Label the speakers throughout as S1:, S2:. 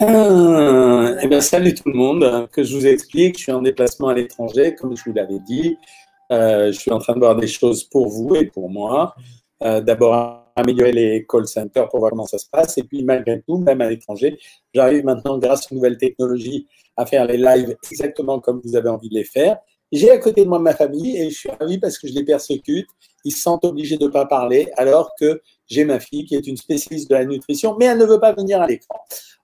S1: Euh, eh bien, salut tout le monde. Que je vous explique, je suis en déplacement à l'étranger, comme je vous l'avais dit. Euh, je suis en train de voir des choses pour vous et pour moi. Euh, D'abord, améliorer les call centers pour voir comment ça se passe. Et puis, malgré tout, même à l'étranger, j'arrive maintenant, grâce aux nouvelles technologies, à faire les lives exactement comme vous avez envie de les faire. J'ai à côté de moi ma famille et je suis ravi parce que je les persécute. Ils se sentent obligés de ne pas parler alors que j'ai ma fille qui est une spécialiste de la nutrition, mais elle ne veut pas venir à l'écran.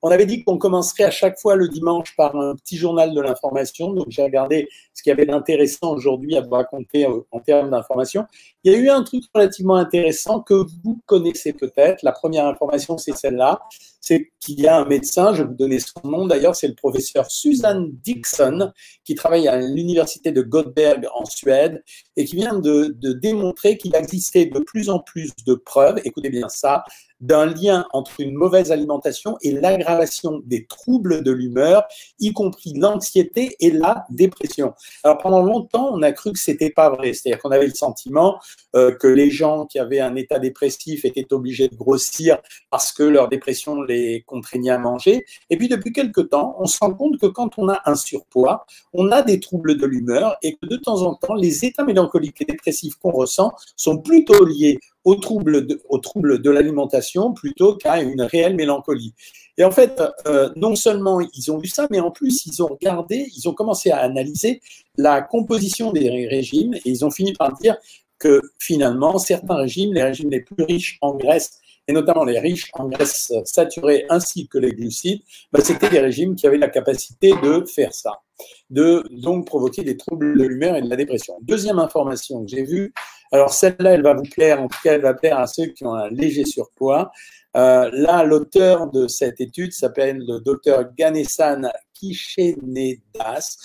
S1: On avait dit qu'on commencerait à chaque fois le dimanche par un petit journal de l'information. Donc, j'ai regardé ce qu'il y avait d'intéressant aujourd'hui à vous raconter euh, en termes d'information. Il y a eu un truc relativement intéressant que vous connaissez peut-être. La première information, c'est celle-là. C'est qu'il y a un médecin, je vais vous donner son nom d'ailleurs, c'est le professeur Susan Dixon, qui travaille à l'université de Göteborg en Suède et qui vient de, de démontrer qu'il existait de plus en plus de preuves, écoutez bien ça, d'un lien entre une mauvaise alimentation et l'aggravation des troubles de l'humeur, y compris l'anxiété et la dépression. Alors pendant longtemps, on a cru que c'était pas vrai, c'est-à-dire qu'on avait le sentiment euh, que les gens qui avaient un état dépressif étaient obligés de grossir parce que leur dépression les contraignait à manger. Et puis depuis quelque temps, on se rend compte que quand on a un surpoids, on a des troubles de l'humeur et que de temps en temps, les états mélancoliques et dépressifs qu'on ressent sont plutôt liés aux troubles de, aux troubles de l'alimentation plutôt qu'à une réelle mélancolie. Et en fait, euh, non seulement ils ont vu ça, mais en plus ils ont regardé, ils ont commencé à analyser la composition des régimes et ils ont fini par dire que finalement, certains régimes, les régimes les plus riches en graisse, et notamment les riches en graisse saturée ainsi que les glucides, bah, c'était des régimes qui avaient la capacité de faire ça, de donc provoquer des troubles de l'humeur et de la dépression. Deuxième information que j'ai vue, alors celle-là, elle va vous plaire, en tout cas, elle va plaire à ceux qui ont un léger surpoids. Euh, là, l'auteur de cette étude s'appelle le docteur Ganesan Kishenedas.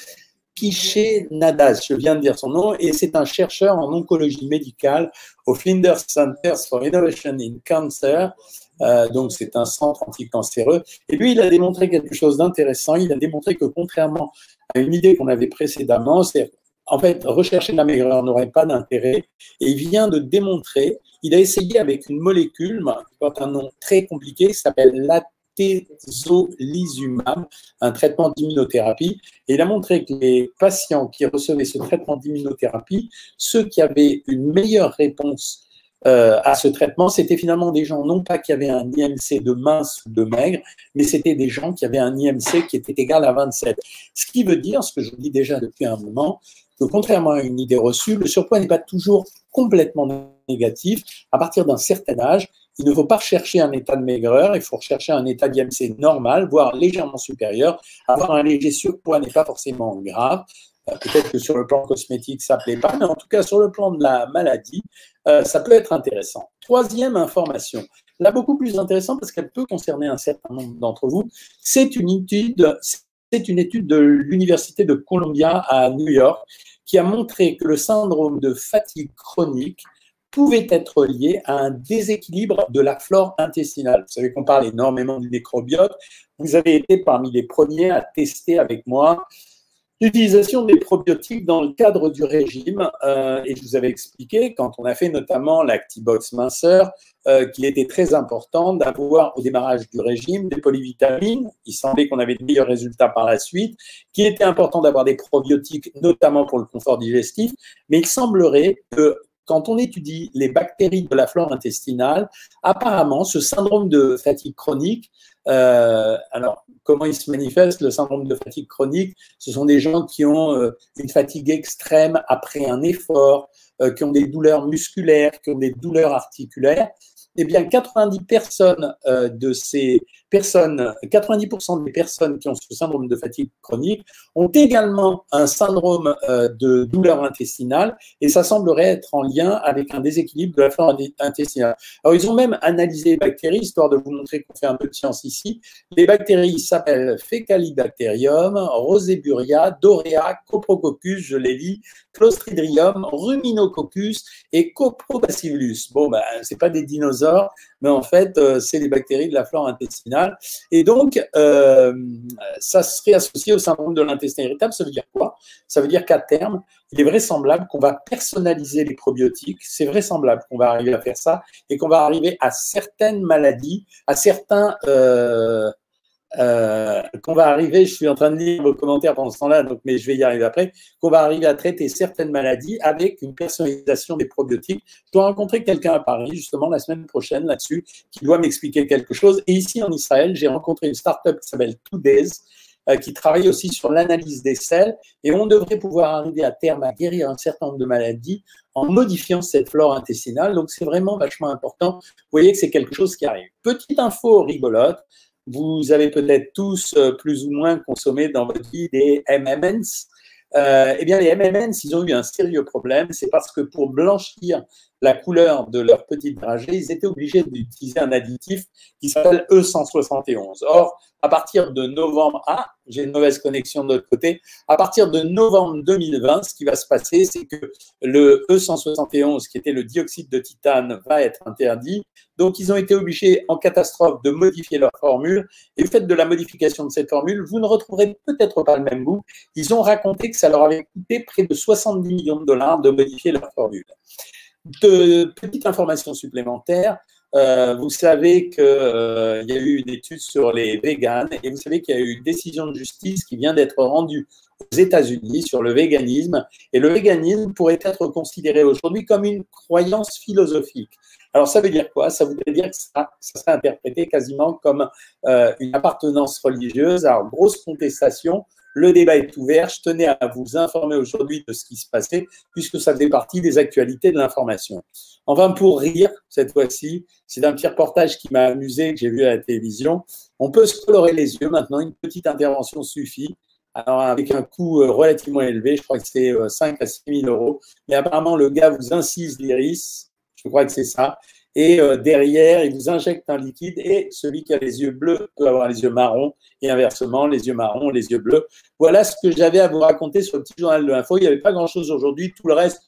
S1: Kishenadas, je viens de dire son nom, et c'est un chercheur en oncologie médicale au Flinders Centers for Innovation in Cancer. Euh, donc, c'est un centre anticancéreux. Et lui, il a démontré quelque chose d'intéressant. Il a démontré que contrairement à une idée qu'on avait précédemment, c'est en fait, rechercher la maigreur n'aurait pas d'intérêt. Et il vient de démontrer, il a essayé avec une molécule, qui porte un nom très compliqué, qui s'appelle l'atezolizumab, un traitement d'immunothérapie. Et il a montré que les patients qui recevaient ce traitement d'immunothérapie, ceux qui avaient une meilleure réponse euh, à ce traitement, c'était finalement des gens, non pas qui avaient un IMC de mince ou de maigre, mais c'était des gens qui avaient un IMC qui était égal à 27. Ce qui veut dire, ce que je dis déjà depuis un moment, que contrairement à une idée reçue, le surpoids n'est pas toujours complètement négatif. À partir d'un certain âge, il ne faut pas rechercher un état de maigreur, il faut rechercher un état d'IMC normal, voire légèrement supérieur. Avoir un léger surpoids n'est pas forcément grave. Euh, peut-être que sur le plan cosmétique, ça ne plaît pas, mais en tout cas, sur le plan de la maladie, euh, ça peut être intéressant. Troisième information, là beaucoup plus intéressant parce qu'elle peut concerner un certain nombre d'entre vous, c'est une étude, c'est une étude de l'Université de Columbia à New York qui a montré que le syndrome de fatigue chronique pouvait être lié à un déséquilibre de la flore intestinale. Vous savez qu'on parle énormément du microbiote. Vous avez été parmi les premiers à tester avec moi L'utilisation des probiotiques dans le cadre du régime, euh, et je vous avais expliqué, quand on a fait notamment l'Actibox minceur, euh, qu'il était très important d'avoir au démarrage du régime des polyvitamines. Il semblait qu'on avait de meilleurs résultats par la suite, qu'il était important d'avoir des probiotiques, notamment pour le confort digestif, mais il semblerait que quand on étudie les bactéries de la flore intestinale, apparemment, ce syndrome de fatigue chronique, euh, alors comment il se manifeste, le syndrome de fatigue chronique? Ce sont des gens qui ont euh, une fatigue extrême après un effort, euh, qui ont des douleurs musculaires, qui ont des douleurs articulaires. Eh bien, 90 personnes de ces personnes, 90% des personnes qui ont ce syndrome de fatigue chronique ont également un syndrome euh, de douleur intestinale et ça semblerait être en lien avec un déséquilibre de la flore intestinale. Alors, ils ont même analysé les bactéries, histoire de vous montrer qu'on fait un peu de science ici. Les bactéries s'appellent Fecalibacterium, Roseburia, Dorea, Coprococcus, je les lis, Clostridium, Ruminococcus et Coprobacillus. Bon, ben, c'est pas des dinosaures, mais en fait, euh, c'est les bactéries de la flore intestinale. Et donc, euh, ça serait associé au syndrome de l'intestin irritable. Ça veut dire quoi? Ça veut dire qu'à terme, il est vraisemblable qu'on va personnaliser les probiotiques. C'est vraisemblable qu'on va arriver à faire ça et qu'on va arriver à certaines maladies, à certains euh, qu'on va arriver, je suis en train de lire vos commentaires pendant ce temps-là, mais je vais y arriver après, qu'on va arriver à traiter certaines maladies avec une personnalisation des probiotiques. Je dois rencontrer quelqu'un à Paris, justement, la semaine prochaine là-dessus, qui doit m'expliquer quelque chose. Et ici, en Israël, j'ai rencontré une start-up qui s'appelle Days, euh, qui travaille aussi sur l'analyse des selles. Et on devrait pouvoir arriver à terme à guérir un certain nombre de maladies en modifiant cette flore intestinale. Donc, c'est vraiment vachement important. Vous voyez que c'est quelque chose qui arrive. Petite info rigolote. Vous avez peut-être tous euh, plus ou moins consommé dans votre vie des MMNs. Euh, eh bien, les MMNs, ils ont eu un sérieux problème. C'est parce que pour blanchir la couleur de leur petite dragée, ils étaient obligés d'utiliser un additif qui s'appelle E171. Or, à partir de novembre, ah, j'ai une mauvaise connexion de l'autre côté, à partir de novembre 2020, ce qui va se passer, c'est que le E171, qui était le dioxyde de titane, va être interdit. Donc, ils ont été obligés, en catastrophe, de modifier leur formule. Et du fait de la modification de cette formule, vous ne retrouverez peut-être pas le même goût. Ils ont raconté que ça leur avait coûté près de 70 millions de dollars de modifier leur formule. De petites informations supplémentaires. Euh, vous savez qu'il euh, y a eu une étude sur les véganes et vous savez qu'il y a eu une décision de justice qui vient d'être rendue aux États-Unis sur le véganisme. Et le véganisme pourrait être considéré aujourd'hui comme une croyance philosophique. Alors ça veut dire quoi? Ça voudrait dire que ça, ça serait interprété quasiment comme euh, une appartenance religieuse. Alors grosse contestation le débat est ouvert. Je tenais à vous informer aujourd'hui de ce qui se passait, puisque ça fait partie des actualités de l'information. Enfin, pour rire, cette fois-ci, c'est un petit reportage qui m'a amusé, que j'ai vu à la télévision. On peut se colorer les yeux maintenant, une petite intervention suffit. Alors, avec un coût euh, relativement élevé, je crois que c'est 5 euh, à 6 000 euros. Mais apparemment, le gars vous incise l'iris, je crois que c'est ça et euh, derrière, il vous injecte un liquide et celui qui a les yeux bleus peut avoir les yeux marrons et inversement, les yeux marrons, les yeux bleus. Voilà ce que j'avais à vous raconter sur le petit journal de l'info. Il n'y avait pas grand-chose aujourd'hui. Tout le reste,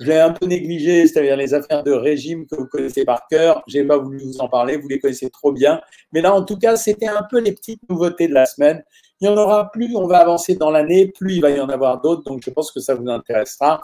S1: je l'ai un peu négligé, c'est-à-dire les affaires de régime que vous connaissez par cœur. Je n'ai pas voulu vous en parler, vous les connaissez trop bien. Mais là, en tout cas, c'était un peu les petites nouveautés de la semaine. Il y en aura plus, on va avancer dans l'année, plus il va y en avoir d'autres, donc je pense que ça vous intéressera.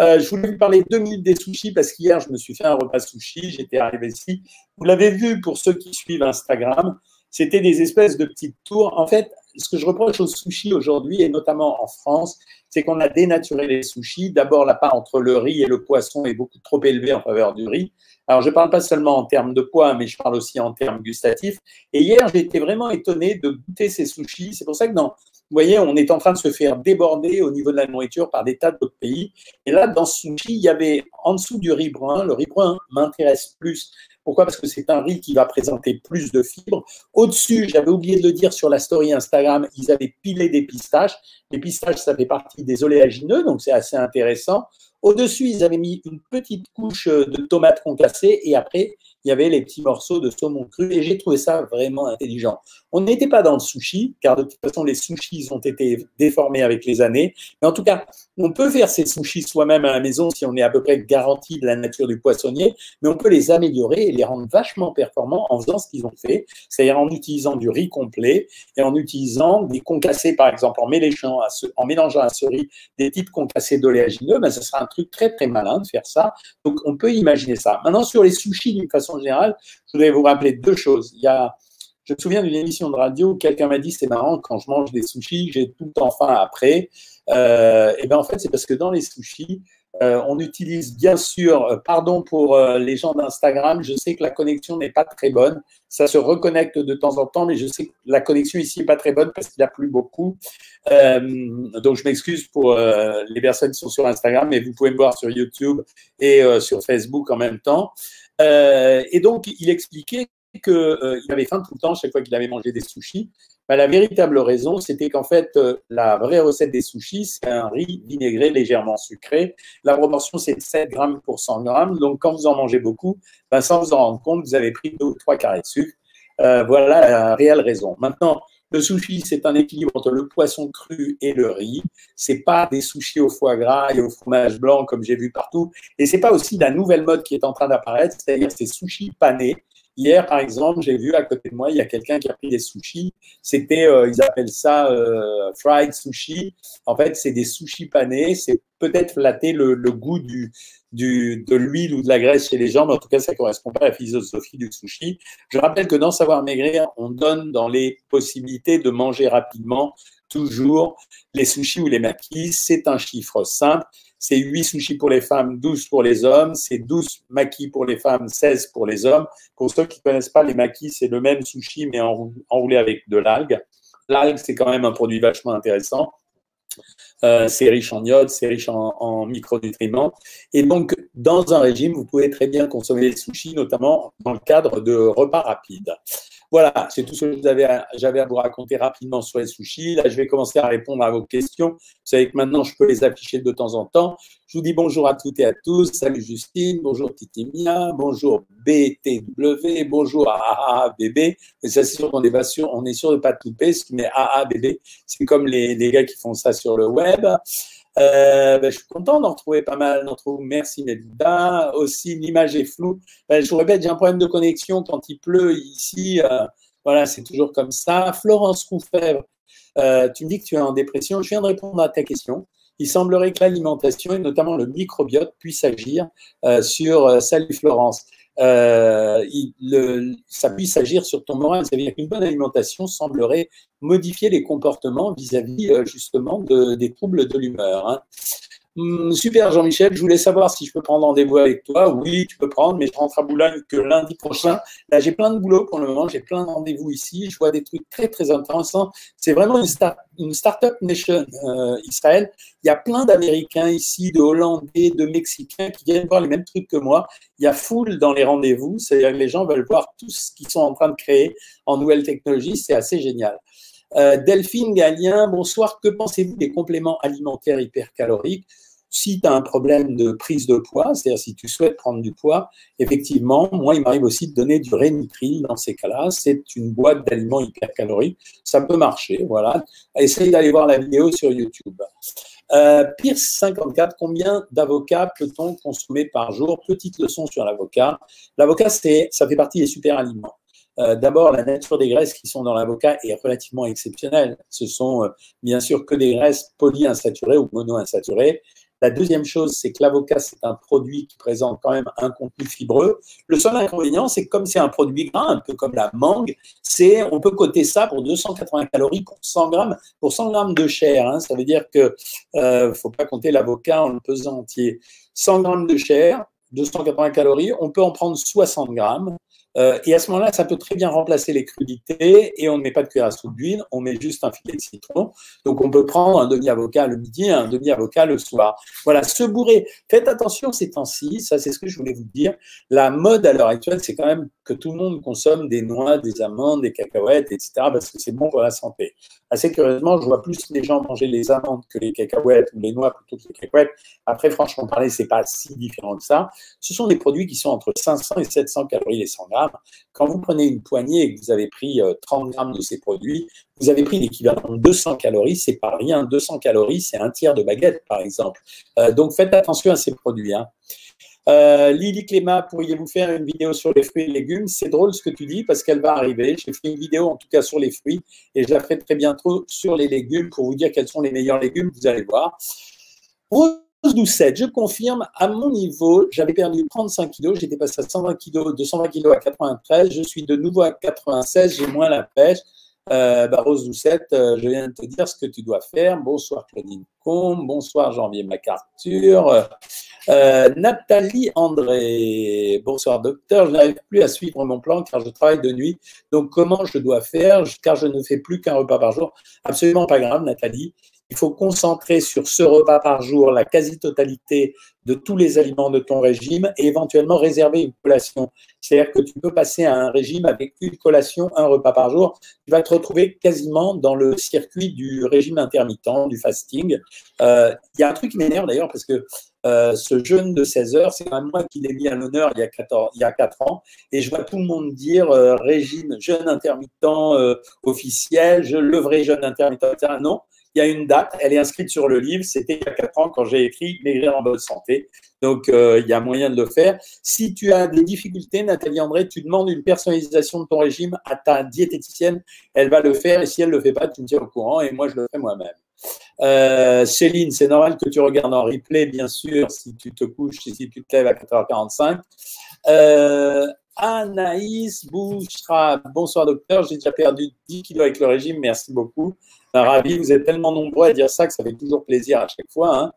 S1: Euh, je voulais vous parler deux minutes des sushis parce qu'hier, je me suis fait un repas sushi, j'étais arrivé ici. Vous l'avez vu pour ceux qui suivent Instagram, c'était des espèces de petites tours. En fait, ce que je reproche aux sushis aujourd'hui, et notamment en France, c'est qu'on a dénaturé les sushis. D'abord, la part entre le riz et le poisson est beaucoup trop élevée en faveur du riz. Alors, je ne parle pas seulement en termes de poids, mais je parle aussi en termes gustatifs. Et hier, j'ai été vraiment étonné de goûter ces sushis. C'est pour ça que dans, vous voyez, on est en train de se faire déborder au niveau de la nourriture par des tas d'autres pays. Et là, dans ce sushi, il y avait en dessous du riz brun. Le riz brun m'intéresse plus. Pourquoi? Parce que c'est un riz qui va présenter plus de fibres. Au-dessus, j'avais oublié de le dire sur la story Instagram, ils avaient pilé des pistaches. Les pistaches, ça fait partie des oléagineux, donc c'est assez intéressant. Au-dessus, ils avaient mis une petite couche de tomates concassées et après, il y avait les petits morceaux de saumon cru et j'ai trouvé ça vraiment intelligent. On n'était pas dans le sushi, car de toute façon, les sushis ont été déformés avec les années. Mais en tout cas, on peut faire ces sushis soi-même à la maison si on est à peu près garanti de la nature du poissonnier, mais on peut les améliorer et les rendre vachement performants en faisant ce qu'ils ont fait, c'est-à-dire en utilisant du riz complet et en utilisant des concassés, par exemple, en mélangeant à ce, en mélangeant à ce riz des types concassés d'oléagineux, ben, ce sera un truc très très malin de faire ça. Donc on peut imaginer ça. Maintenant, sur les sushis d'une façon générale, je voudrais vous rappeler deux choses. Il y a, je me souviens d'une émission de radio où quelqu'un m'a dit c'est marrant, quand je mange des sushis, j'ai tout le temps faim après. Euh, et bien en fait, c'est parce que dans les sushis, euh, on utilise bien sûr, euh, pardon pour les gens d'Instagram, je sais que la connexion n'est pas très bonne. Ça se reconnecte de temps en temps, mais je sais que la connexion ici n'est pas très bonne parce qu'il n'y a plus beaucoup. donc je m'excuse pour les personnes qui sont sur Instagram, mais vous pouvez me voir sur YouTube et sur Facebook en même temps. Euh, et donc, il expliquait qu'il euh, avait faim tout le temps chaque fois qu'il avait mangé des sushis. Bah, la véritable raison, c'était qu'en fait, euh, la vraie recette des sushis, c'est un riz vinaigré légèrement sucré. La proportion, c'est 7 grammes pour 100 grammes. Donc, quand vous en mangez beaucoup, bah, sans vous en rendre compte, vous avez pris 2 ou 3 carrés de sucre. voilà la réelle raison. Maintenant, le sushi, c'est un équilibre entre le poisson cru et le riz. C'est pas des sushis au foie gras et au fromage blanc comme j'ai vu partout. Et c'est pas aussi la nouvelle mode qui est en train d'apparaître, c'est-à-dire ces sushis panés Hier, par exemple, j'ai vu à côté de moi, il y a quelqu'un qui a pris des sushis. C'était, ils appellent ça fried sushi. En fait, c'est des sushis panés. C'est peut-être flatter le, le goût du, du, de l'huile ou de la graisse chez les gens, mais en tout cas, ça correspond pas à la philosophie du sushi. Je rappelle que dans Savoir Maigrir, on donne dans les possibilités de manger rapidement toujours les sushis ou les maquis. C'est un chiffre simple. C'est 8 sushis pour les femmes, 12 pour les hommes. C'est 12 maquis pour les femmes, 16 pour les hommes. Pour ceux qui ne connaissent pas, les maquis, c'est le même sushi, mais enroulé avec de l'algue. L'algue, c'est quand même un produit vachement intéressant. Euh, c'est riche en iode, c'est riche en, micronutriments. Et donc, dans un régime, vous pouvez très bien consommer des sushis, notamment dans le cadre de repas rapides. Voilà, c'est tout ce que j'avais à vous raconter rapidement sur les sushis. Là, je vais commencer à répondre à vos questions. Vous savez que maintenant, je peux les afficher de temps en temps. Je vous dis bonjour à toutes et à tous. Salut Justine, bonjour Titimia, bonjour BTW, bonjour AABB. Et ça, c'est sûr qu'on est, on est sûr de ne pas tout ce met AABB. C'est comme les gars qui font ça sur le web. Euh, ben, je suis content d'en retrouver pas mal d'entre vous. Merci Nelda. Aussi, l'image est floue. Ben, je vous répète, j'ai un problème de connexion quand il pleut ici. Euh, voilà, c'est toujours comme ça. Florence Roufèvre, euh, tu me dis que tu es en dépression. Je viens de répondre à ta question. Il semblerait que l'alimentation et notamment le microbiote puissent agir sur Salut Florence euh, le, ça puisse agir sur ton moral. Ça veut dire qu'une bonne alimentation semblerait modifier les comportements vis-à-vis euh, justement de, des troubles de l'humeur. Hein. Hum, super Jean-Michel, je voulais savoir si je peux prendre rendez-vous avec toi. Oui, tu peux prendre, mais je rentre à Boulogne que lundi prochain. Là, j'ai plein de boulot pour le moment, j'ai plein de rendez-vous ici. Je vois des trucs très très intéressants. C'est vraiment une, start, une start-up nation euh, Israël. Il y a plein d'Américains ici, de Hollandais, de Mexicains qui viennent voir les mêmes trucs que moi. Il y a foule dans les rendez-vous, c'est-à-dire que les gens veulent voir tout ce qu'ils sont en train de créer en nouvelles technologies. C'est assez génial. Euh, Delphine Galien, bonsoir. Que pensez-vous des compléments alimentaires hypercaloriques? Si tu as un problème de prise de poids, c'est-à-dire si tu souhaites prendre du poids, effectivement, moi, il m'arrive aussi de donner du Rénitril dans ces cas-là. C'est une boîte d'aliments hypercaloriques. Ça peut marcher, voilà. Essaye d'aller voir la vidéo sur YouTube. Euh, Pierce 54, combien d'avocats peut-on consommer par jour? Petite leçon sur l'avocat. L'avocat, ça fait partie des super aliments. Euh, d'abord, la nature des graisses qui sont dans l'avocat est relativement exceptionnelle. Ce sont euh, bien sûr que des graisses polyinsaturées ou monoinsaturées. La deuxième chose, c'est que l'avocat, c'est un produit qui présente quand même un contenu fibreux. Le seul inconvénient, c'est que comme c'est un produit gras, un peu comme la mangue, c'est, on peut coter ça pour 280 calories pour 100 grammes, pour 100 grammes de chair. Hein. Ça veut dire que euh, faut pas compter l'avocat en le pesant entier. 100 grammes de chair, 280 calories, on peut en prendre 60 grammes. Euh, et à ce moment-là, ça peut très bien remplacer les crudités et on ne met pas de cuillère à soupe d'huile, on met juste un filet de citron. Donc on peut prendre un demi-avocat le midi et un demi-avocat le soir. Voilà, se bourrer. Faites attention ces temps-ci, ça c'est ce que je voulais vous dire. La mode à l'heure actuelle, c'est quand même que tout le monde consomme des noix, des amandes, des cacahuètes, etc. parce que c'est bon pour la santé. Assez curieusement, je vois plus les gens manger les amandes que les cacahuètes ou les noix plutôt que les cacahuètes. Après, franchement parler, c'est pas si différent que ça. Ce sont des produits qui sont entre 500 et 700 calories les 100 grammes. Quand vous prenez une poignée et que vous avez pris 30 euh, grammes de ces produits, vous avez pris l'équivalent de 200 calories, c'est pas rien. 200 calories, c'est un tiers de baguette, par exemple. Euh, donc faites attention à ces produits. Hein. Euh, Lily Cléma, pourriez-vous faire une vidéo sur les fruits et légumes? C'est drôle ce que tu dis parce qu'elle va arriver. J'ai fait une vidéo en tout cas sur les fruits et je la ferai très bientôt sur les légumes pour vous dire quels sont les meilleurs légumes. Vous allez voir. Rose Doucette, je confirme, à mon niveau, j'avais perdu 35 kilos, j'étais passé à 120 kilos, de 120 kilos à 93, je suis de nouveau à 96, j'ai moins la pêche. Euh, Rose Doucette, euh, je viens de te dire ce que tu dois faire. Bonsoir Claudine Combe, bonsoir Janvier MacArthur. Euh, Nathalie André, bonsoir docteur, je n'arrive plus à suivre mon plan car je travaille de nuit. Donc comment je dois faire? Car je ne fais plus qu'un repas par jour Absolument pas grave Nathalie. Il faut concentrer sur ce repas par jour la quasi-totalité de tous les aliments de ton régime et éventuellement réserver une collation. C'est-à-dire que tu peux passer à un régime avec une collation, un repas par jour. Tu vas te retrouver quasiment dans le circuit du régime intermittent, du fasting. Euh, il y a un truc qui m'énerve d'ailleurs parce que euh, ce jeûne de 16 heures, c'est même moi qui l'ai mis à l'honneur il, y a 14, il y a 4 ans. Et je vois tout le monde dire euh, régime jeûne intermittent officiel, je, le vrai jeûne intermittent, etc. Non, il y a une date, elle est inscrite sur le livre. C'était il y a quatre ans quand j'ai écrit Maigrir en bonne santé. Donc, euh, il y a moyen de le faire. Si tu as des difficultés, Nathalie André, tu demandes une personnalisation de ton régime à ta diététicienne. Elle va le faire et si elle ne le fait pas, tu me tiens au courant et moi, je le fais moi-même. Euh, Céline, c'est normal que tu regardes en replay, bien sûr, si tu te couches, si tu te lèves à 4h45. Euh, Anaïs Bouchra, bonsoir docteur, j'ai déjà perdu 10 kilos avec le régime, merci beaucoup. Ravi, vous êtes tellement nombreux à dire ça que ça fait toujours plaisir à chaque fois. Hein.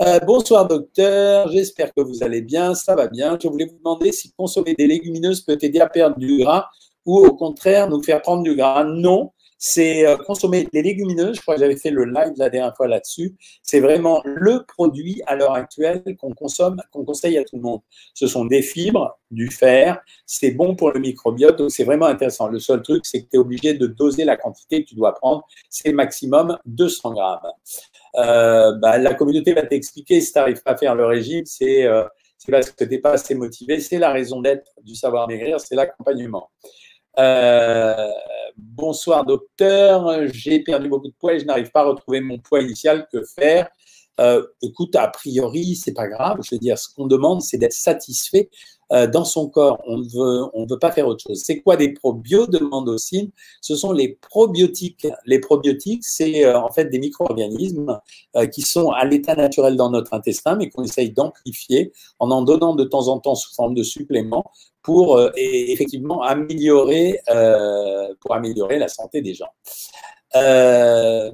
S1: Euh, bonsoir docteur, j'espère que vous allez bien, ça va bien. Je voulais vous demander si consommer des légumineuses peut aider à perdre du gras ou au contraire nous faire prendre du gras. Non, c'est euh, consommer des légumineuses. Je crois que j'avais fait le live la dernière fois là-dessus. C'est vraiment le produit à l'heure actuelle qu'on consomme, qu'on conseille à tout le monde. Ce sont des fibres, du fer, c'est bon pour le microbiote, donc c'est vraiment intéressant. Le seul truc, c'est que tu es obligé de doser la quantité que tu dois prendre. C'est maximum 200 grammes. Euh, bah, la communauté va t'expliquer si tu n'arrives pas à faire le régime, c'est euh, parce que tu n'es pas assez motivé. C'est la raison d'être du savoir maigrir, c'est l'accompagnement. Euh, bonsoir docteur, j'ai perdu beaucoup de poids et je n'arrive pas à retrouver mon poids initial. Que faire? Euh, Écoute, a priori, c'est pas grave. Je veux dire, ce qu'on demande, c'est d'être satisfait euh, dans son corps. On ne veut, on veut pas faire autre chose. C'est quoi des probiotiques? Demande aussi. Ce sont les probiotiques. Les probiotiques, c'est euh, en fait des micro-organismes qui sont à l'état naturel dans notre intestin, mais qu'on essaye d'amplifier en en donnant de temps en temps sous forme de suppléments pour effectivement améliorer, pour améliorer la santé des gens. Euh,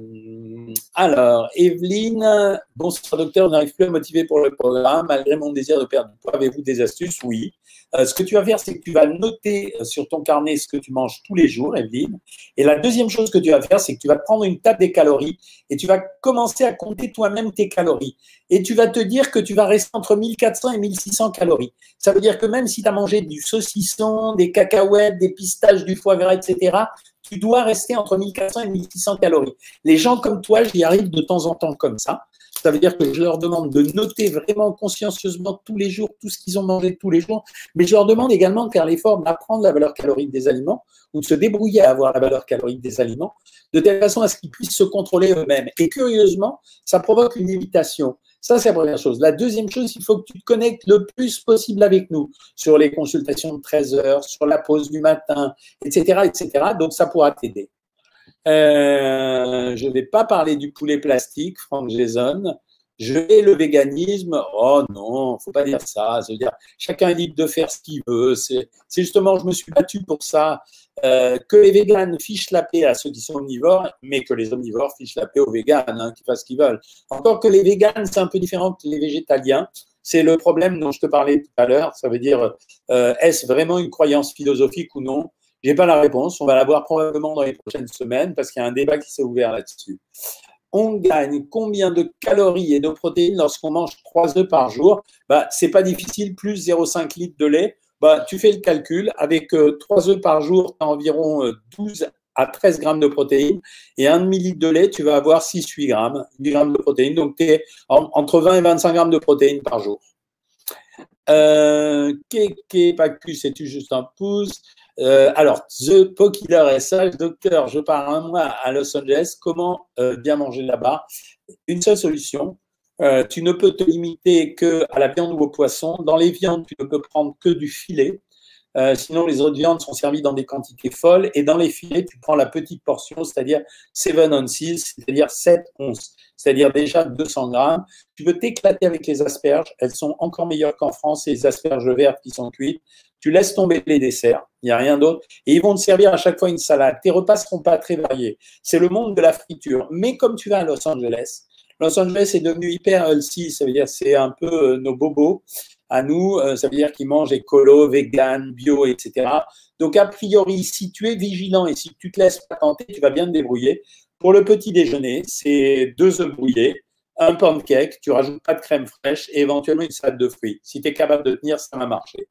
S1: alors, Evelyne, bonsoir docteur, je n'arrive plus à motiver pour le programme malgré mon désir de perdre du poids. Avez-vous des astuces? Oui. Euh, ce que tu vas faire, c'est que tu vas noter euh, sur ton carnet ce que tu manges tous les jours, Evelyne. Et la deuxième chose que tu vas faire, c'est que tu vas prendre une table des calories et tu vas commencer à compter toi-même tes calories. Et tu vas te dire que tu vas rester entre 1400 et 1600 calories. Ça veut dire que même si tu as mangé du saucisson, des cacahuètes, des pistaches, du foie gras, etc., tu dois rester entre 1400 et 1600 calories. Les gens comme toi, j'y arrive de temps en temps comme ça. Ça veut dire que je leur demande de noter vraiment consciencieusement tous les jours tout ce qu'ils ont mangé tous les jours, mais je leur demande également de faire l'effort d'apprendre la valeur calorique des aliments ou de se débrouiller à avoir la valeur calorique des aliments, de telle façon à ce qu'ils puissent se contrôler eux-mêmes. Et curieusement, ça provoque une imitation. Ça, c'est la première chose. La deuxième chose, il faut que tu te connectes le plus possible avec nous sur les consultations de 13 heures, sur la pause du matin, etc. etc. Donc, ça pourra t'aider. Euh, je ne vais pas parler du poulet plastique, Franck Jason. Je vais le véganisme. Oh non, faut pas dire ça. cest dire chacun est libre de faire ce qu'il veut. C'est justement, je me suis battu pour ça. Euh, que les véganes fichent la paix à ceux qui sont omnivores, mais que les omnivores fichent la paix aux véganes, hein, qui fassent ce qu'ils veulent. Encore que les véganes, c'est un peu différent que les végétaliens. C'est le problème dont je te parlais tout à l'heure. Ça veut dire, euh, est-ce vraiment une croyance philosophique ou non? Je n'ai pas la réponse. On va la voir probablement dans les prochaines semaines parce qu'il y a un débat qui s'est ouvert là-dessus on gagne combien de calories et de protéines lorsqu'on mange 3 œufs par jour bah, C'est pas difficile, plus 0,5 litres de lait. Bah, tu fais le calcul. Avec 3 euh, œufs par jour, tu as environ 12 euh, à 13 grammes de protéines. Et un demi-litre de lait, tu vas avoir 6-8 grammes, 8 grammes de protéines. Donc, tu es entre 20 et 25 grammes de protéines par jour. Euh, Kéké, Pacus, c'est-tu juste un pouce? Euh, alors, The Pokiller SH, docteur, je pars un mois à Los Angeles, comment euh, bien manger là-bas? Une seule solution, euh, tu ne peux te limiter que à la viande ou au poisson. Dans les viandes, tu ne peux prendre que du filet. Sinon, les autres viandes sont servies dans des quantités folles. Et dans les filets, tu prends la petite portion, c'est-à-dire 7 ounces, c'est-à-dire 7 onces, c'est-à-dire déjà 200 grammes. Tu veux t'éclater avec les asperges. Elles sont encore meilleures qu'en France, les asperges vertes qui sont cuites tu laisses tomber les desserts, il n'y a rien d'autre, et ils vont te servir à chaque fois une salade. Tes repas ne seront pas très variés. C'est le monde de la friture. Mais comme tu vas à Los Angeles, Los Angeles est devenu hyper healthy, ça veut dire c'est un peu euh, nos bobos à nous, euh, ça veut dire qu'ils mangent écolo, vegan, bio, etc. Donc a priori, si tu es vigilant et si tu te laisses pas tenter, tu vas bien te débrouiller. Pour le petit déjeuner, c'est deux œufs brouillés, un pancake, tu rajoutes pas de crème fraîche et éventuellement une salade de fruits. Si tu es capable de tenir, ça va marcher.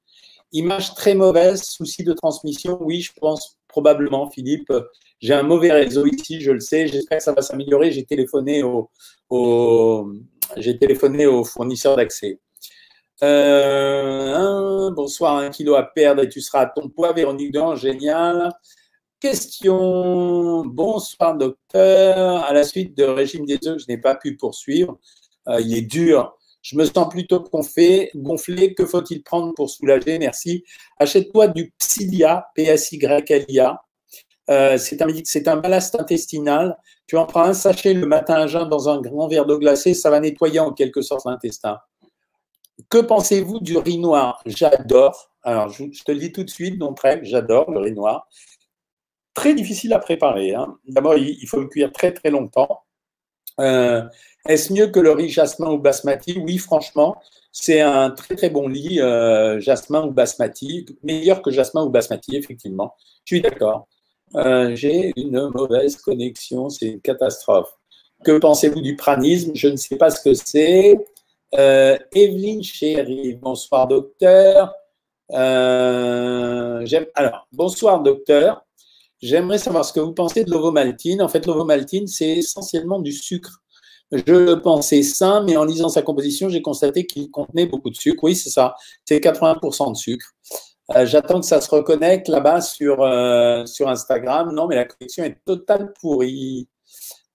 S1: Image très mauvaise, souci de transmission. Oui, je pense probablement, Philippe. J'ai un mauvais réseau ici, je le sais. J'espère que ça va s'améliorer. J'ai téléphoné au, j'ai téléphoné au fournisseur d'accès. Euh, bonsoir, un kilo à perdre et tu seras à ton poids, Véronique Dans, génial. Question. Bonsoir, docteur. À la suite de régime des œufs, je n'ai pas pu poursuivre. Euh, il est dur. Je me sens plutôt gonflé. Que faut-il prendre pour soulager? Merci. Achète-toi du Psyllia, P-S-Y-L-I-A. Euh, c'est un, un ballast intestinal. Tu en prends un sachet le matin à jeun dans un grand verre d'eau glacée, ça va nettoyer en quelque sorte l'intestin. Que pensez-vous du riz noir? J'adore. Alors, je, te le dis tout de suite, non très, j'adore le riz noir. Très difficile à préparer. Hein. D'abord, il, faut le cuire très très longtemps. Euh, est-ce mieux que le riz jasmin ou basmati? Oui, franchement, c'est un très très bon riz euh, jasmin ou basmati, meilleur que jasmin ou basmati, effectivement. Je suis d'accord. Euh, j'ai une mauvaise connexion, c'est une catastrophe. Que pensez-vous du pranisme? Je ne sais pas ce que c'est. Euh, Evelyne Chéri, bonsoir docteur. Euh, alors, bonsoir docteur. J'aimerais savoir ce que vous pensez de l'ovomaltine. En fait, l'ovomaltine, c'est essentiellement du sucre. Je le pensais sain, mais en lisant sa composition, j'ai constaté qu'il contenait beaucoup de sucre. Oui, c'est ça. C'est 80% de sucre. Euh, j'attends que ça se reconnecte là-bas sur, sur Instagram. Non, mais la connexion est totale pourrie.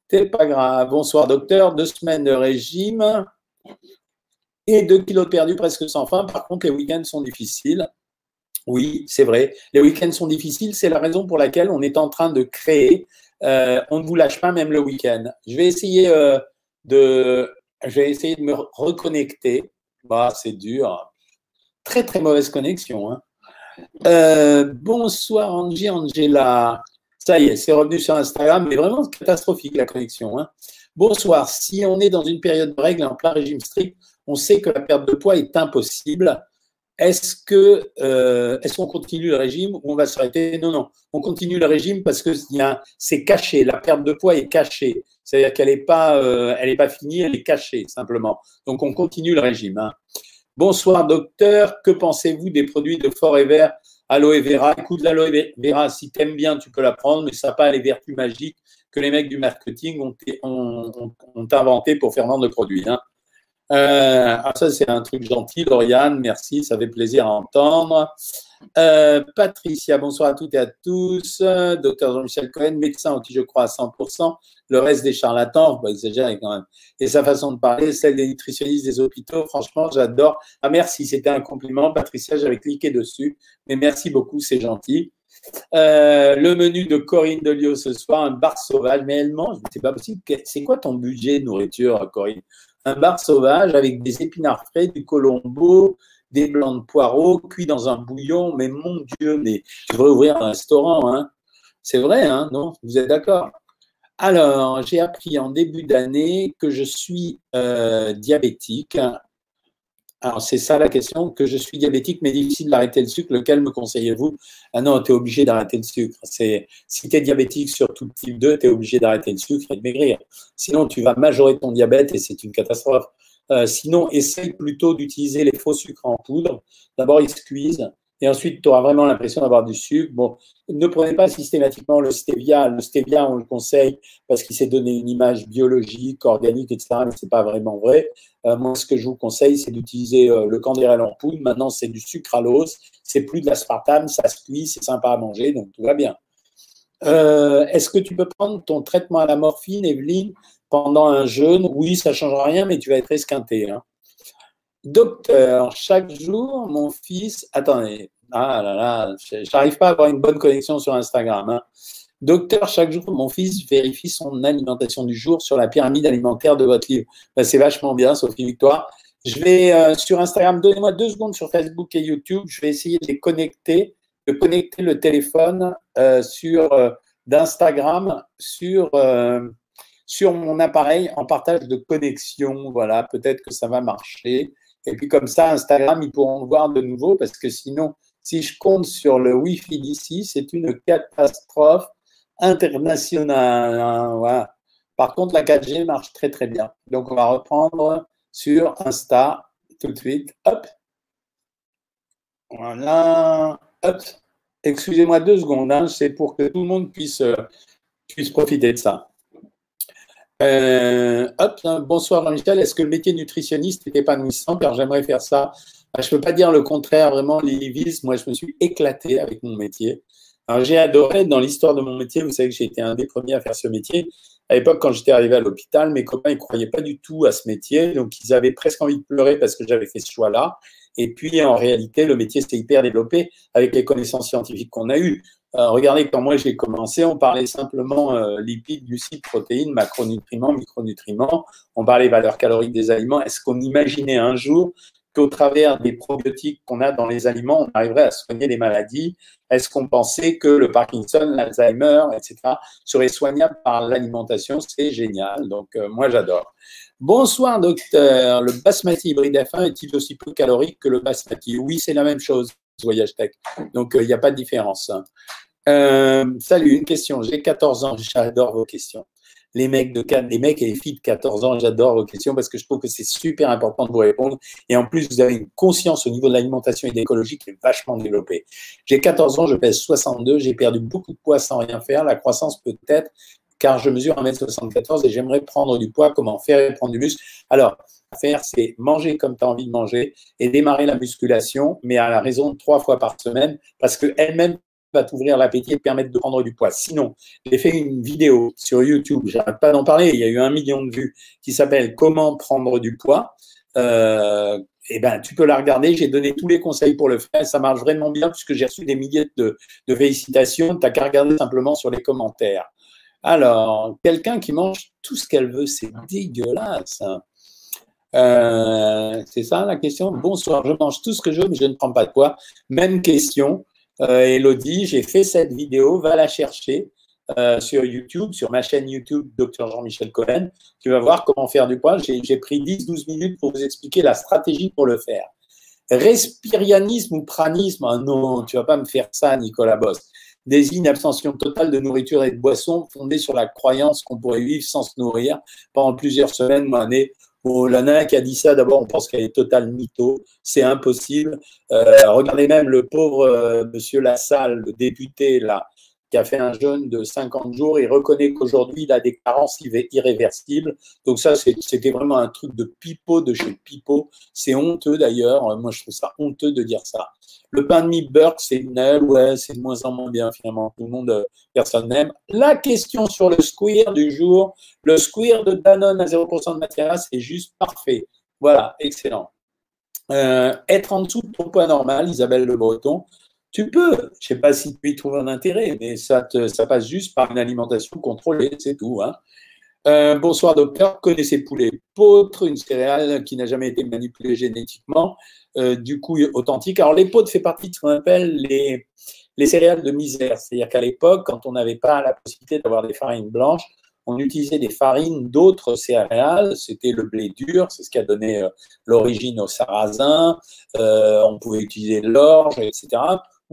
S1: C'est pas grave. Bonsoir, docteur. Deux semaines de régime et deux kilos perdus presque sans fin. Par contre, les week-ends sont difficiles. Oui, c'est vrai. Les week-ends sont difficiles. C'est la raison pour laquelle on est en train de créer. Euh, on ne vous lâche pas même le week-end. Je vais essayer de, je vais essayer de me reconnecter. Bah, c'est dur. Très très mauvaise connexion. Hein. Euh, bonsoir Angie, Angela. Ça y est, c'est revenu sur Instagram, mais vraiment catastrophique la connexion. Hein. Bonsoir. Si on est dans une période de règles en plein régime strict, on sait que la perte de poids est impossible. Est-ce que euh, est-ce qu'on continue le régime ou on va s'arrêter? Non, non. On continue le régime parce que c'est caché. La perte de poids est cachée. C'est-à-dire qu'elle n'est pas, euh, elle pas finie, elle est cachée simplement. Donc on continue le régime. Hein. Bonsoir docteur, que pensez-vous des produits de Forever Aloe Vera? Écoute, l'aloe vera, si tu aimes bien, tu peux la prendre, mais ça n'a pas les vertus magiques que les mecs du marketing ont, inventé pour faire vendre le produit. Hein. Euh, ah, ça, c'est un truc gentil, Lauriane, merci, ça fait plaisir à entendre. Euh, Patricia, bonsoir à toutes et à tous. Docteur Jean-Michel Cohen, médecin en qui je crois à 100%. Le reste des charlatans, pas exagérer quand même. Et sa façon de parler, celle des nutritionnistes des hôpitaux, franchement, j'adore. Ah merci, c'était un compliment. Patricia, j'avais cliqué dessus. Mais merci beaucoup, c'est gentil. Euh, le menu de Corinne Delio ce soir, un bar sauvage, mais elle mange, c'est pas possible. C'est quoi ton budget de nourriture, Corinne? Un bar sauvage avec des épinards frais, du colombo, des blancs de poireaux cuits dans un bouillon. Mais mon Dieu, mais je devrais ouvrir un restaurant. Hein. C'est vrai, hein, non? Vous êtes d'accord? Alors, j'ai appris en début d'année que je suis euh, diabétique. Alors, c'est ça la question, que je suis diabétique, mais difficile d'arrêter le sucre. Lequel me conseillez-vous? Ah non, tu es obligé d'arrêter le sucre. C'est, si tu es diabétique sur tout type 2, tu es obligé d'arrêter le sucre et de maigrir. Sinon, tu vas majorer ton diabète et c'est une catastrophe. Euh, sinon, essaye plutôt d'utiliser les faux sucres en poudre. D'abord, ils se et ensuite, tu auras vraiment l'impression d'avoir du sucre. Bon, ne prenez pas systématiquement le stevia. Le stevia, on le conseille parce qu'il s'est donné une image biologique, organique, etc., mais ce n'est pas vraiment vrai. Euh, moi, ce que je vous conseille, c'est d'utiliser euh, le candérel en poudre. Maintenant, c'est du sucre à l'os. C'est plus de l'aspartame, ça se cuit, c'est sympa à manger, donc tout va bien. Est-ce que tu peux prendre ton traitement à la morphine, Evelyne pendant un jeûne, oui, ça ne change rien, mais tu vas être esquinté. Hein. Docteur, chaque jour, mon fils. Attendez, ah là là, j'arrive pas à avoir une bonne connexion sur Instagram. Hein. Docteur, chaque jour, mon fils vérifie son alimentation du jour sur la pyramide alimentaire de votre livre. Ben, c'est vachement bien, Sophie Victoire. Je vais euh, sur Instagram, donnez-moi deux secondes sur Facebook et YouTube. Je vais essayer de les connecter, de connecter le téléphone euh, sur euh, d'Instagram sur sur mon appareil en partage de connexion. Voilà, peut-être que ça va marcher. Et puis comme ça, Instagram, ils pourront voir de nouveau parce que sinon, si je compte sur le Wi-Fi d'ici, c'est une catastrophe internationale. Hein, voilà. Par contre, la 4G marche très très bien. Donc on va reprendre sur Insta tout de suite. Hop. Voilà. Hop. Excusez-moi deux secondes, hein, c'est pour que tout le monde puisse, euh, puisse profiter de ça. Euh, hop, hein, bonsoir Jean-Michel. Est-ce que le métier nutritionniste est épanouissant? J'aimerais faire ça. Bah, je ne peux pas dire le contraire, vraiment, Lily Moi, je me suis éclaté avec mon métier. J'ai adoré dans l'histoire de mon métier, vous savez que j'ai été un des premiers à faire ce métier. À l'époque, quand j'étais arrivé à l'hôpital, mes copains ne croyaient pas du tout à ce métier, donc ils avaient presque envie de pleurer parce que j'avais fait ce choix-là. Et puis, en réalité, le métier s'est hyper développé avec les connaissances scientifiques qu'on a eues. Euh, regardez, quand moi j'ai commencé, on parlait simplement euh, lipides, glucides, protéines, macronutriments, micronutriments. On parlait valeurs caloriques des aliments. Est-ce qu'on imaginait un jour qu'au travers des probiotiques qu'on a dans les aliments, on arriverait à soigner des maladies? Est-ce qu'on pensait que le Parkinson, l'Alzheimer, etc., seraient soignables par l'alimentation? C'est génial. Donc, euh, moi, j'adore. Bonsoir, docteur. Le basmati hybride F1 est-il aussi peu calorique que le basmati? Oui, c'est la même chose, Voyage Tech. Donc, euh, il n'y a pas de différence. Euh, salut, une question. J'ai 14 ans, j'adore vos questions les mecs, de, les mecs et les filles de 14 ans, j'adore vos questions parce que je trouve que c'est super important de vous répondre. Et en plus, vous avez une conscience au niveau de l'alimentation et de l'écologie qui est vachement développée. J'ai 14 ans, je pèse 62, j'ai perdu beaucoup de poids sans rien faire. La croissance peut-être, car je mesure 1m74 et j'aimerais prendre du poids. Comment faire et prendre du muscle? Alors, faire, c'est manger comme tu as envie de manger et démarrer la musculation, mais à la raison trois fois par semaine, parce qu'elle-même va t'ouvrir l'appétit et te permettre de prendre du poids. Sinon, j'ai fait une vidéo sur YouTube, j'arrête pas d'en parler, il y a eu un million de vues, qui s'appelle Comment prendre du poids. Euh, eh ben, tu peux la regarder. J'ai donné tous les conseils pour le faire. Ça marche vraiment bien puisque j'ai reçu des milliers de, de félicitations. Tu n'as qu'à regarder simplement sur les commentaires. Alors, quelqu'un qui mange tout ce qu'elle veut, c'est dégueulasse. Euh, c'est ça la question Bonsoir, je mange tout ce que je veux, mais je ne prends pas de poids. Même question. Euh, Elodie, j'ai fait cette vidéo, va la chercher euh, sur YouTube, sur ma chaîne YouTube Dr Jean-Michel Cohen. Tu vas voir comment faire du poids. J'ai pris 10-12 minutes pour vous expliquer la stratégie pour le faire. Respirianisme ou pranisme, ah non, tu vas pas me faire ça, Nicolas Boss, désigne abstention totale de nourriture et de boissons fondée sur la croyance qu'on pourrait vivre sans se nourrir pendant plusieurs semaines ou années Bon, la qui a dit ça, d'abord, on pense qu'elle est total mytho. C'est impossible. Euh, regardez même le pauvre euh, monsieur Lassalle, le député, là, qui a fait un jeûne de 50 jours. Il reconnaît qu'aujourd'hui, il a des carences irréversibles. Donc ça, c'était vraiment un truc de pipeau de chez pipeau. C'est honteux d'ailleurs. Moi, je trouve ça honteux de dire ça. Le pain de mie Burke, c'est une ouais, c'est de moins en moins bien finalement. Tout le monde, euh, personne n'aime. La question sur le square du jour, le square de Danone à 0% de matière, c'est juste parfait. Voilà, excellent. Euh, être en dessous de ton poids normal, Isabelle Le Breton, tu peux. Je ne sais pas si tu y trouves un intérêt, mais ça, te, ça passe juste par une alimentation contrôlée, c'est tout. Hein. Euh, bonsoir docteur, connaissez poulet poutre, une céréale qui n'a jamais été manipulée génétiquement, euh, du coup authentique. Alors l'épeautre fait partie de ce qu'on appelle les, les céréales de misère, c'est-à-dire qu'à l'époque, quand on n'avait pas la possibilité d'avoir des farines blanches, on utilisait des farines d'autres céréales, c'était le blé dur, c'est ce qui a donné euh, l'origine au sarrasin, on pouvait utiliser l'orge, etc.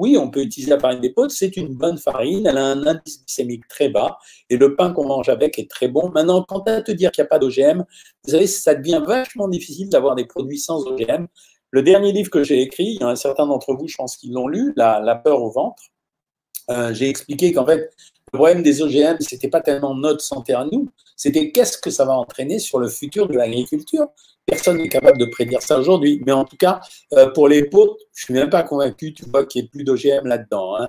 S1: Oui, on peut utiliser la farine d'épaule, c'est une bonne farine, elle a un indice glycémique très bas et le pain qu'on mange avec est très bon. Maintenant, quand à te dire qu'il n'y a pas d'OGM, vous savez, ça devient vachement difficile d'avoir des produits sans OGM. Le dernier livre que j'ai écrit, il y en a certains d'entre vous, je pense qu'ils l'ont lu, la, peur au ventre. Euh, j'ai expliqué qu'en fait, le problème des OGM, ce n'était pas tellement notre santé à nous, c'était qu'est-ce que ça va entraîner sur le futur de l'agriculture. Personne n'est capable de prédire ça aujourd'hui. Mais en tout cas, euh, pour les pots, je ne suis même pas convaincu, tu vois, qu'il n'y ait plus d'OGM là-dedans. Hein.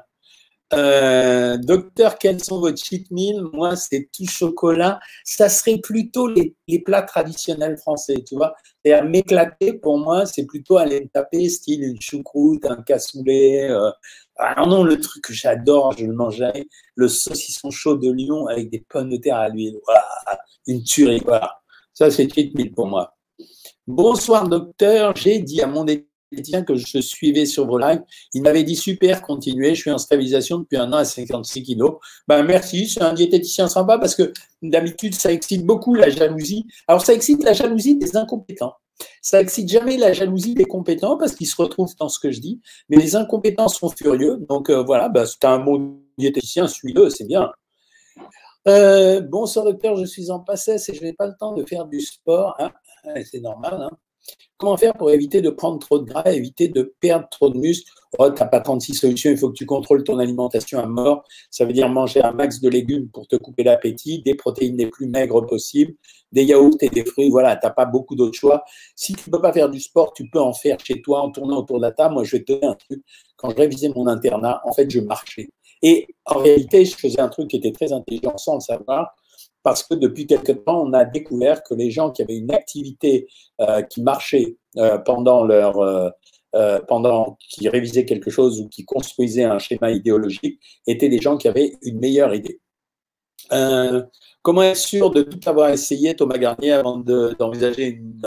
S1: Euh, docteur, quels sont vos cheat meals? Moi, c'est tout chocolat. Ça serait plutôt les, plats traditionnels français, tu vois. Et à m'éclater, pour moi, c'est plutôt aller me taper, style une choucroute, un cassoulet. Euh. Ah non, le truc que j'adore, je le mangeais, le saucisson chaud de Lyon avec des pommes de terre à l'huile. une tuerie, voilà. Ça, c'est cheat meal pour moi. Bonsoir docteur, j'ai dit à mon que je suivais sur vos lives. Il m'avait dit super, continuez, je suis en stabilisation depuis un an à 56 kilos. Ben merci, c'est un diététicien sympa parce que d'habitude ça excite beaucoup la jalousie. Alors ça excite la jalousie des incompétents. Ça excite jamais la jalousie des compétents parce qu'ils se retrouvent dans ce que je dis. Mais les incompétents sont furieux. Donc euh, voilà, ben, c'est un mot diététicien, suis-le, c'est bien. Euh, bonsoir docteur, je suis en passesse et je n'ai pas le temps de faire du sport. Hein c'est normal. Hein. Comment faire pour éviter de prendre trop de gras, éviter de perdre trop de muscles? Oh, Tu n'as pas 36 solutions, il faut que tu contrôles ton alimentation à mort. Ça veut dire manger un max de légumes pour te couper l'appétit, des protéines les plus maigres possibles, des yaourts et des fruits. Voilà, tu n'as pas beaucoup d'autres choix. Si tu peux pas faire du sport, tu peux en faire chez toi en tournant autour de la table. Moi, je vais te donner un truc. Quand je révisais mon internat, en fait, je marchais. Et en réalité, je faisais un truc qui était très intelligent sans le savoir, parce que depuis quelque temps, on a découvert que les gens qui avaient une activité euh, qui marchait euh, pendant leur euh, pendant qui révisaient quelque chose ou qui construisaient un schéma idéologique étaient des gens qui avaient une meilleure idée. comment être sûr de tout avoir essayé, Thomas Garnier, avant d'envisager une,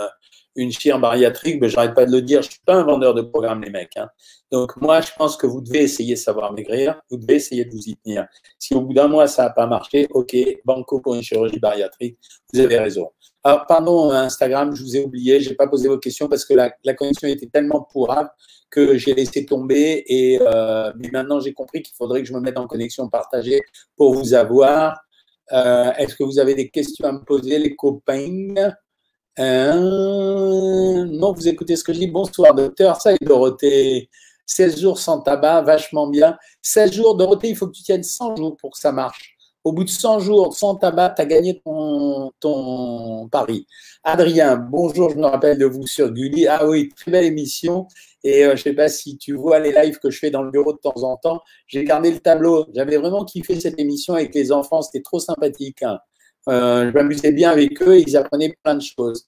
S1: une chire bariatrique, mais j'arrête pas de le dire, je suis pas un vendeur de programme, les mecs. Hein. Donc moi, je pense que vous devez essayer de savoir maigrir, vous devez essayer de vous y tenir. Si au bout d'un mois, ça n'a pas marché, ok, banco pour une chirurgie bariatrique, vous avez raison. Alors, pardon, Instagram, je vous ai oublié, j'ai pas posé vos questions parce que la, connexion était tellement pourrave que j'ai laissé tomber. Et euh, mais maintenant, j'ai compris qu'il faudrait que je me mette en connexion partagée pour vous avoir. Euh, est-ce que vous avez des questions à me poser, les copains? Euh, non, vous écoutez ce que je dis. Bonsoir, docteur. Ça est, Dorothée. 16 jours sans tabac, vachement bien. 16 jours, Dorothée, il faut que tu tiennes 100 jours pour que ça marche. Au bout de 100 jours sans tabac, tu as gagné ton, ton pari. Adrien, bonjour, je me rappelle de vous sur Gulli. Ah oui, très belle émission. Et euh, je ne sais pas si tu vois les lives que je fais dans le bureau de temps en temps. J'ai gardé le tableau. J'avais vraiment kiffé cette émission avec les enfants. C'était trop sympathique. Hein. Euh, je m'amusais bien avec eux et ils apprenaient plein de choses.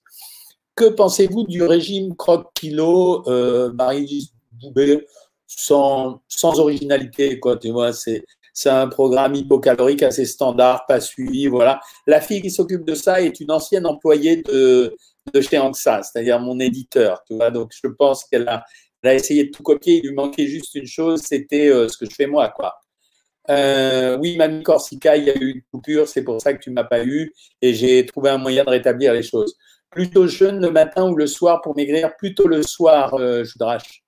S1: Que pensez-vous du régime croque-kilo, euh, Marie Boubé, sans, sans originalité, quoi, tu vois, c'est, c'est un programme hypocalorique assez standard, pas suivi, voilà. La fille qui s'occupe de ça est une ancienne employée de, de chez ANXA, c'est-à-dire mon éditeur, tu vois, donc je pense qu'elle a, essayé de tout copier, il lui manquait juste une chose, c'était euh, ce que je fais moi, quoi. Euh, oui, Mamie Corsica, il y a eu une coupure, c'est pour ça que tu m'as pas eu et j'ai trouvé un moyen de rétablir les choses. Plutôt jeune le matin ou le soir pour maigrir Plutôt le soir, euh, je drache.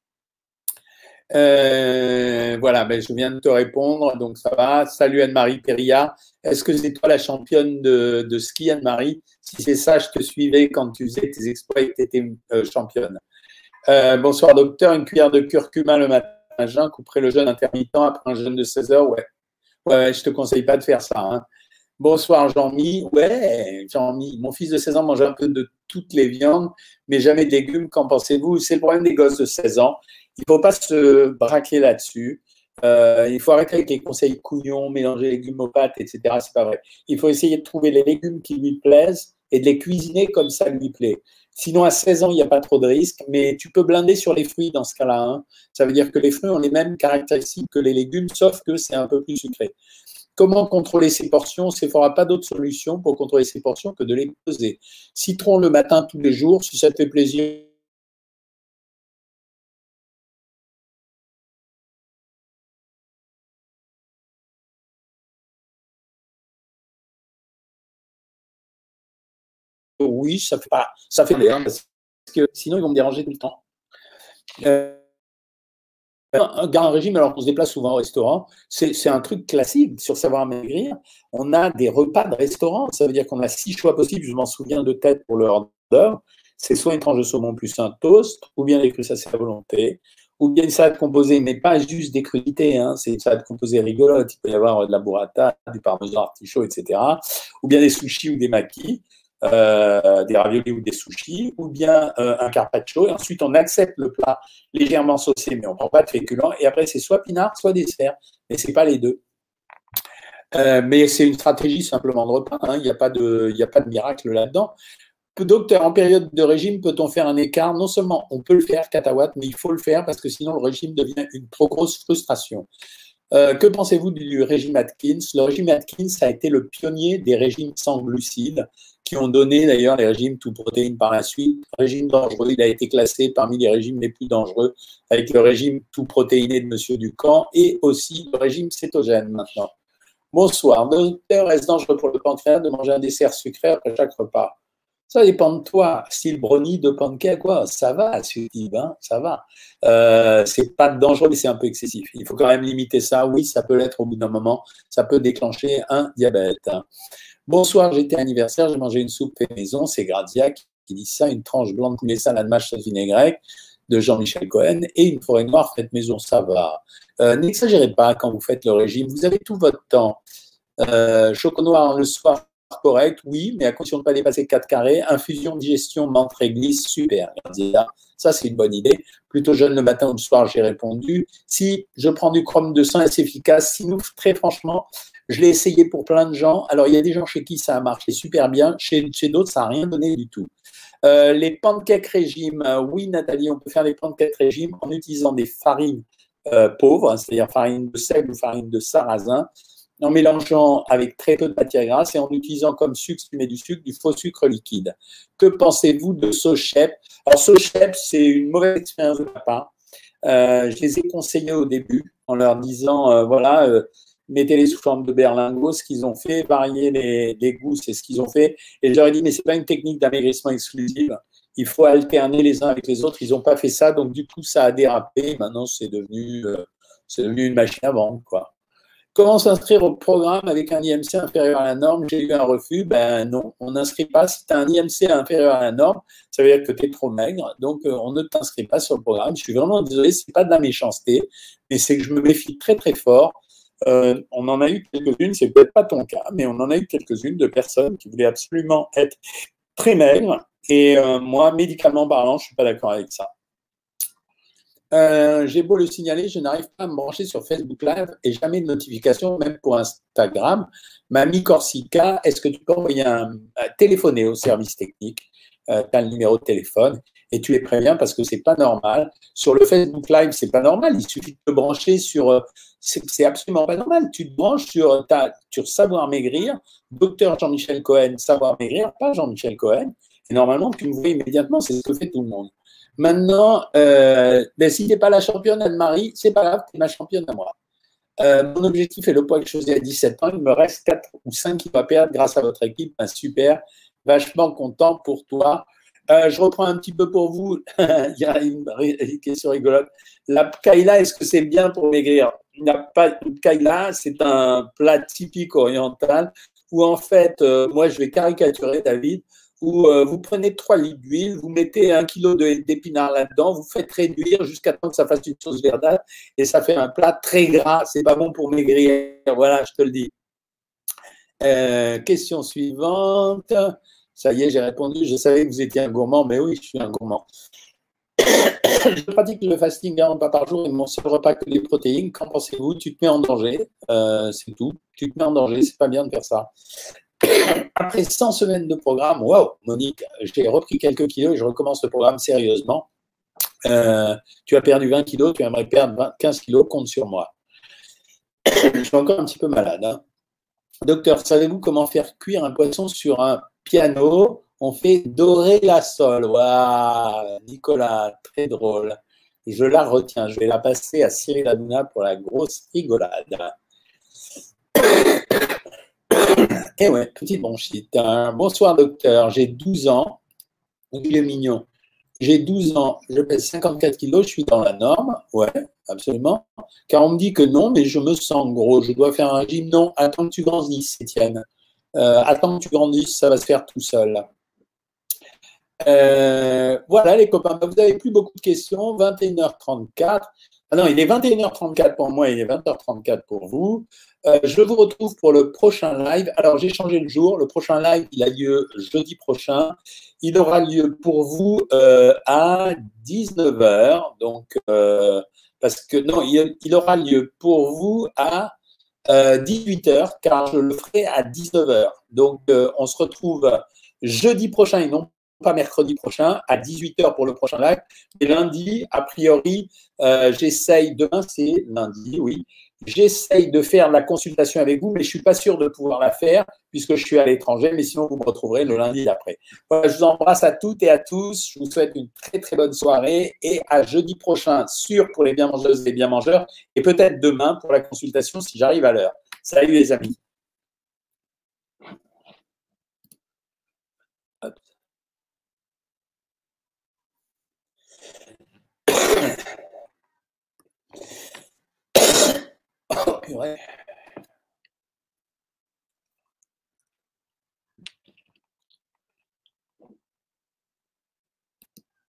S1: Euh, voilà, ben, je viens de te répondre, donc ça va. Salut Anne-Marie Perria. Est-ce que c'est toi la championne de, ski, Anne-Marie? Si c'est ça, je te suivais quand tu faisais tes exploits et tu étais euh, championne. bonsoir docteur, une cuillère de curcuma le matin un jeûne, couperait le jeûne intermittent après un jeûne de 16 heures, ouais. Ouais, je te conseille pas de faire ça. Hein. Bonsoir Jean-Mi. Ouais, Jean-Mi. Mon fils de 16 ans mange un peu de toutes les viandes, mais jamais de légumes. Qu'en pensez-vous? C'est le problème des gosses de 16 ans. Il ne faut pas se braquer là-dessus. Euh, il faut arrêter avec les conseils couillons, mélanger légumes aux pâtes, etc. C'est pas vrai. Il faut essayer de trouver les légumes qui lui plaisent et de les cuisiner comme ça lui plaît. Sinon, à 16 ans, il n'y a pas trop de risques, mais tu peux blinder sur les fruits dans ce cas-là. Hein. Ça veut dire que les fruits ont les mêmes caractéristiques que les légumes, sauf que c'est un peu plus sucré. Comment contrôler ces portions? Ne faudra pas d'autre solution pour contrôler ces portions que de les peser. Citron le matin tous les jours, si ça te fait plaisir, oui, ça fait pas, ça fait bien, parce que sinon ils vont me déranger tout le temps. Euh, un, un régime, alors qu'on se déplace souvent au restaurant, c'est un truc classique sur savoir maigrir. On a des repas de restaurant, ça veut dire qu'on a six choix possibles, je m'en souviens de tête pour le d'heure. C'est soit une tranche de saumon plus un toast, ou bien des crustaceés à volonté, ou bien une salade composée, mais pas juste des crudités, hein, c'est une salade composée rigolote. Il peut y avoir de la burrata, du parmesan artichaut, etc. Ou bien des sushis ou des maquis. Euh, des raviolis ou des sushis, ou bien euh, un carpaccio, et ensuite on accepte le plat légèrement saucé, mais on ne prend pas de féculents, et après c'est soit pinard, soit dessert, mais ce n'est pas les deux. Euh, mais c'est une stratégie simplement de repas, hein. il n'y a, pas de, a pas de miracle là-dedans. Docteur, en période de régime, peut-on faire un écart? Non seulement on peut le faire, catawat, mais il faut le faire parce que sinon le régime devient une trop grosse frustration. que pensez-vous du régime Atkins? Le régime Atkins a été le pionnier des régimes sans glucides qui ont donné d'ailleurs les régimes tout protéines par la suite. Régime dangereux, il a été classé parmi les régimes les plus dangereux avec le régime tout protéiné de Monsieur Ducamp et aussi le régime cétogène maintenant. Bonsoir, docteur, est-ce dangereux pour le pancréas de manger un dessert sucré après chaque repas? Ça dépend de toi. Style brownie de pancake, quoi, ça va, Steve, hein, ça va. Euh, c'est pas dangereux, mais c'est un peu excessif. Il faut quand même limiter ça. Oui, ça peut l'être au bout d'un moment. Ça peut déclencher un diabète. Bonsoir, j'étais anniversaire, j'ai mangé une soupe fait maison, c'est Grazia qui dit ça, une tranche blanc de poulet salade mâche sauce vinaigrette de Jean-Michel Cohen et une forêt noire faite maison, ça va. Euh, n'exagérez pas quand vous faites le régime, vous avez tout votre temps. Euh, noir le soir, correct, oui, mais à condition de ne pas dépasser 4 carrés. Infusion, digestion, menthe, réglisse, super. Ça, c'est une bonne idée. Plutôt jeune le matin ou le soir, j'ai répondu. Si je prends du chrome de sang, c'est efficace? Sinon, très franchement, je l'ai essayé pour plein de gens. Alors, il y a des gens chez qui ça a marché super bien. Chez, d'autres, ça n'a rien donné du tout. Euh, les pancakes régime, euh, oui, Nathalie, on peut faire des pancakes régime en utilisant des farines euh, pauvres, c'est-à-dire farine de sel ou farine de sarrasin, en mélangeant avec très peu de matière grasse et en utilisant comme sucre, si tu mets du sucre, du faux sucre liquide. Que pensez-vous de Sochep? Alors, Sochep, c'est une mauvaise expérience de ma part. je les ai conseillés au début en leur disant, voilà, mettez-les sous forme de berlingot, ce qu'ils ont fait, varier les, goûts, c'est ce qu'ils ont fait. Et je leur dit, mais ce n'est pas une technique d'amaigrissement exclusive. Il faut alterner les uns avec les autres. Ils n'ont pas fait ça, donc du coup, ça a dérapé. Maintenant, c'est devenu, euh, devenu une machine à vendre. Comment s'inscrire au programme avec un IMC inférieur à la norme? J'ai eu un refus. Ben non, on n'inscrit pas. Si tu as un IMC inférieur à la norme, ça veut dire que tu es trop maigre. Donc, euh, on ne t'inscrit pas sur le programme. Je suis vraiment désolé, ce n'est pas de la méchanceté, mais c'est que je me méfie très, très fort euh, on en a eu quelques-unes, c'est peut-être pas ton cas, mais on en a eu quelques-unes de personnes qui voulaient absolument être très maigres. Et euh, moi, médicalement parlant, je ne suis pas d'accord avec ça. Euh, j'ai beau le signaler, je n'arrive pas à me brancher sur Facebook Live et jamais de notification, même pour Instagram. Mamie Corsica, est-ce que tu peux envoyer un, téléphoner au service technique? Tu as le numéro de téléphone et tu les préviens parce que c'est pas normal. Sur le Facebook Live, c'est pas normal. Il suffit de te brancher sur. Euh, c'est absolument pas normal. Tu te branches sur, ta, sur Savoir Maigrir, docteur Jean-Michel Cohen, Savoir Maigrir, pas Jean-Michel Cohen. Et normalement, tu me vois immédiatement. C'est ce que fait tout le monde. Maintenant, euh, ben, si tu n'es pas la championne Anne-Marie, c'est pas grave, tu es ma championne à moi. Euh, mon objectif est le poids que je faisais à 17 ans. Il me reste 4 ou 5 qui va perdre grâce à votre équipe. Ben, super, vachement content pour toi. Euh, je reprends un petit peu pour vous. Il y a une, question rigolote. La pkaïla, est-ce que c'est bien pour maigrir? Il n'y a pas de pkaïla, c'est un plat typique oriental où en fait, euh, moi je vais caricaturer David, où euh, vous prenez 3 litres d'huile, vous mettez un kilo d'épinards là-dedans, vous faites réduire jusqu'à temps que ça fasse une sauce verdâtre et ça fait un plat très gras. C'est pas bon pour maigrir. Voilà, je te le dis. question suivante. Ça y est, j'ai répondu. Je savais que vous étiez un gourmand, mais oui, je suis un gourmand. je pratique le fasting un repas par jour et mon seul repas que les protéines. Qu'en pensez-vous? Tu te mets en danger. Euh, c'est tout. Tu te mets en danger. C'est pas bien de faire ça. Après 100 semaines de programme, waouh, Monique, j'ai repris quelques kilos et je recommence le programme sérieusement. Euh, tu as perdu 20 kilos, tu aimerais perdre 15 kilos, compte sur moi. je suis encore un petit peu malade. Hein. Docteur, savez-vous comment faire cuire un poisson sur un piano, on fait dorer la sol. Waouh, Nicolas, très drôle. Je la retiens. Je vais la passer à Cyril Hanouna pour la grosse rigolade. Et eh ouais, petite bronchite. Hein. Bonsoir, docteur. J'ai 12 ans. Il est mignon. J'ai 12 ans, je pèse 54 kilos, je suis dans la norme. Ouais, absolument. Car on me dit que non, mais je me sens gros. Je dois faire un régime. Non, attends que tu grandisses, Étienne. Euh, attends que tu grandisses, ça va se faire tout seul. Euh, voilà les copains, vous n'avez plus beaucoup de questions. 21h34. Ah non, il est 21h34 pour moi, il est 20h34 pour vous. Euh, je vous retrouve pour le prochain live. Alors, j'ai changé le jour. Le prochain live, il a lieu jeudi prochain. Il aura lieu pour vous à 19h. Donc, parce que non, il, aura lieu pour vous à 18h, euh, car je le ferai à 19h. Donc, euh, on se retrouve jeudi prochain et non pas mercredi prochain, à 18h pour le prochain live. Et lundi, a priori, euh, j'essaye, demain c'est lundi, oui, j'essaye de faire la consultation avec vous, mais je ne suis pas sûr de pouvoir la faire puisque je suis à l'étranger, mais sinon vous me retrouverez le lundi d'après. Je vous embrasse à toutes et à tous, je vous souhaite une très très bonne soirée et à jeudi prochain, sûr pour les bien mangeuses et bien mangeurs, et peut-être demain pour la consultation si j'arrive à l'heure. Salut les amis. 我